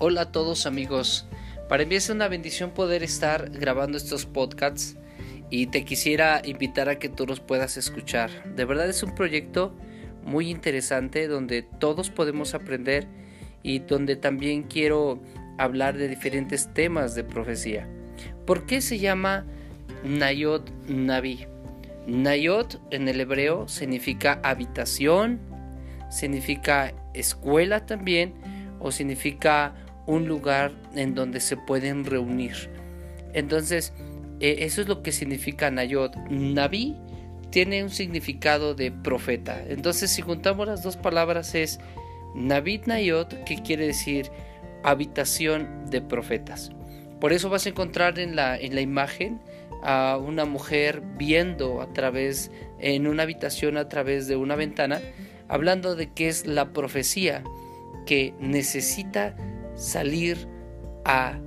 Hola a todos amigos. Para mí es una bendición poder estar grabando estos podcasts y te quisiera invitar a que tú los puedas escuchar. De verdad es un proyecto muy interesante donde todos podemos aprender y donde también quiero hablar de diferentes temas de profecía. ¿Por qué se llama Nayot Naví? Nayot en el hebreo significa habitación, significa escuela también o significa un lugar en donde se pueden reunir. Entonces, eh, eso es lo que significa Nayot. Naví tiene un significado de profeta. Entonces, si juntamos las dos palabras es Navid Nayot, que quiere decir habitación de profetas. Por eso vas a encontrar en la, en la imagen a una mujer viendo a través, en una habitación a través de una ventana, hablando de que es la profecía que necesita salir a,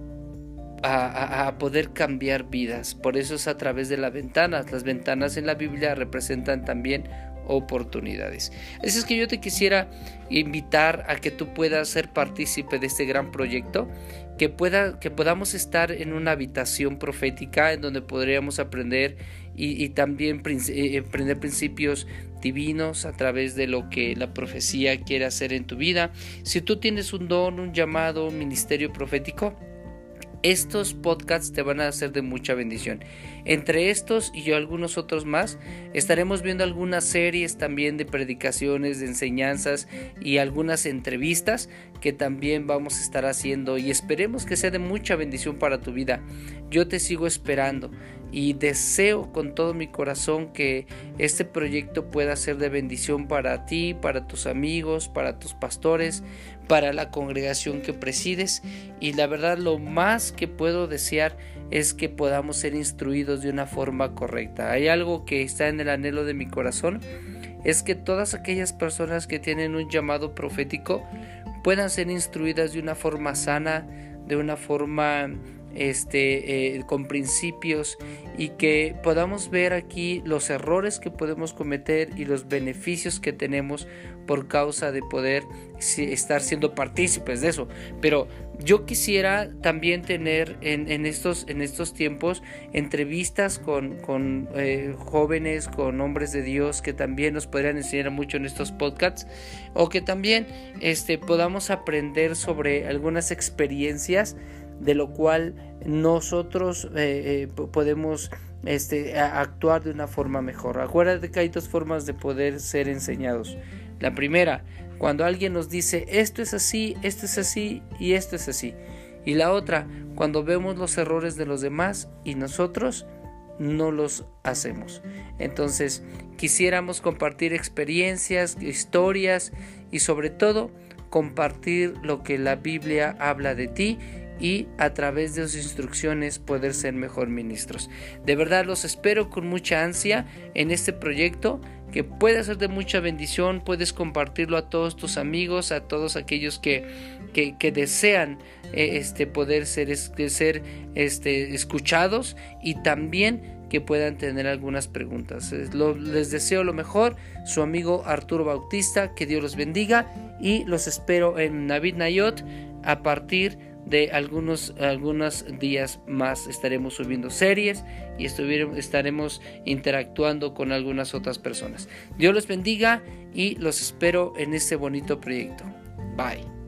a, poder cambiar vidas. Por eso es a través de las ventanas. Las ventanas en la Biblia representan también oportunidades. Así es que yo te quisiera invitar a que tú puedas ser partícipe de este gran proyecto, que, pueda, que podamos estar en una habitación profética en donde podríamos aprender y, también eh, aprender principios divinos a través de lo que la profecía quiere hacer en tu vida. Si tú tienes un don, un llamado, un ministerio profético, estos podcasts te van a hacer de mucha bendición. Entre estos y yo algunos otros más, estaremos viendo algunas series también de predicaciones, de enseñanzas y algunas entrevistas que también vamos a estar haciendo y esperemos que sea de mucha bendición para tu vida. Yo te sigo esperando y deseo con todo mi corazón que este proyecto pueda ser de bendición para ti, para tus amigos, para tus pastores, para la congregación que presides y la verdad lo más que puedo desear es que podamos ser instruidos de una forma correcta. Hay algo que está en el anhelo de mi corazón, es que todas aquellas personas que tienen un llamado profético puedan ser instruidas de una forma sana, de una forma este, eh, con principios y que podamos ver aquí los errores que podemos cometer y los beneficios que tenemos por causa de poder estar siendo partícipes de eso. Pero yo quisiera también tener en, estos, en estos tiempos entrevistas con, eh, jóvenes, con hombres de Dios que también nos podrían enseñar mucho en estos podcasts o que también este, podamos aprender sobre algunas experiencias de lo cual nosotros eh, eh, podemos este, actuar de una forma mejor. Acuérdate que hay dos formas de poder ser enseñados. La primera, cuando alguien nos dice esto es así, esto es así y esto es así. Y la otra, cuando vemos los errores de los demás y nosotros no los hacemos. Entonces, quisiéramos compartir experiencias, historias y sobre todo compartir lo que la Biblia habla de ti y a través de sus instrucciones poder ser mejor ministros. De verdad los espero con mucha ansia en este proyecto que puede ser de mucha bendición, puedes compartirlo a todos tus amigos, a todos aquellos que, que, desean eh, este, poder ser, ser este, escuchados y también que puedan tener algunas preguntas. les deseo lo mejor, su amigo Arturo Bautista, que Dios los bendiga y los espero en Navid Nayot a partir de algunos, algunos días más estaremos subiendo series y estaremos interactuando con algunas otras personas. Dios los bendiga y los espero en este bonito proyecto. Bye.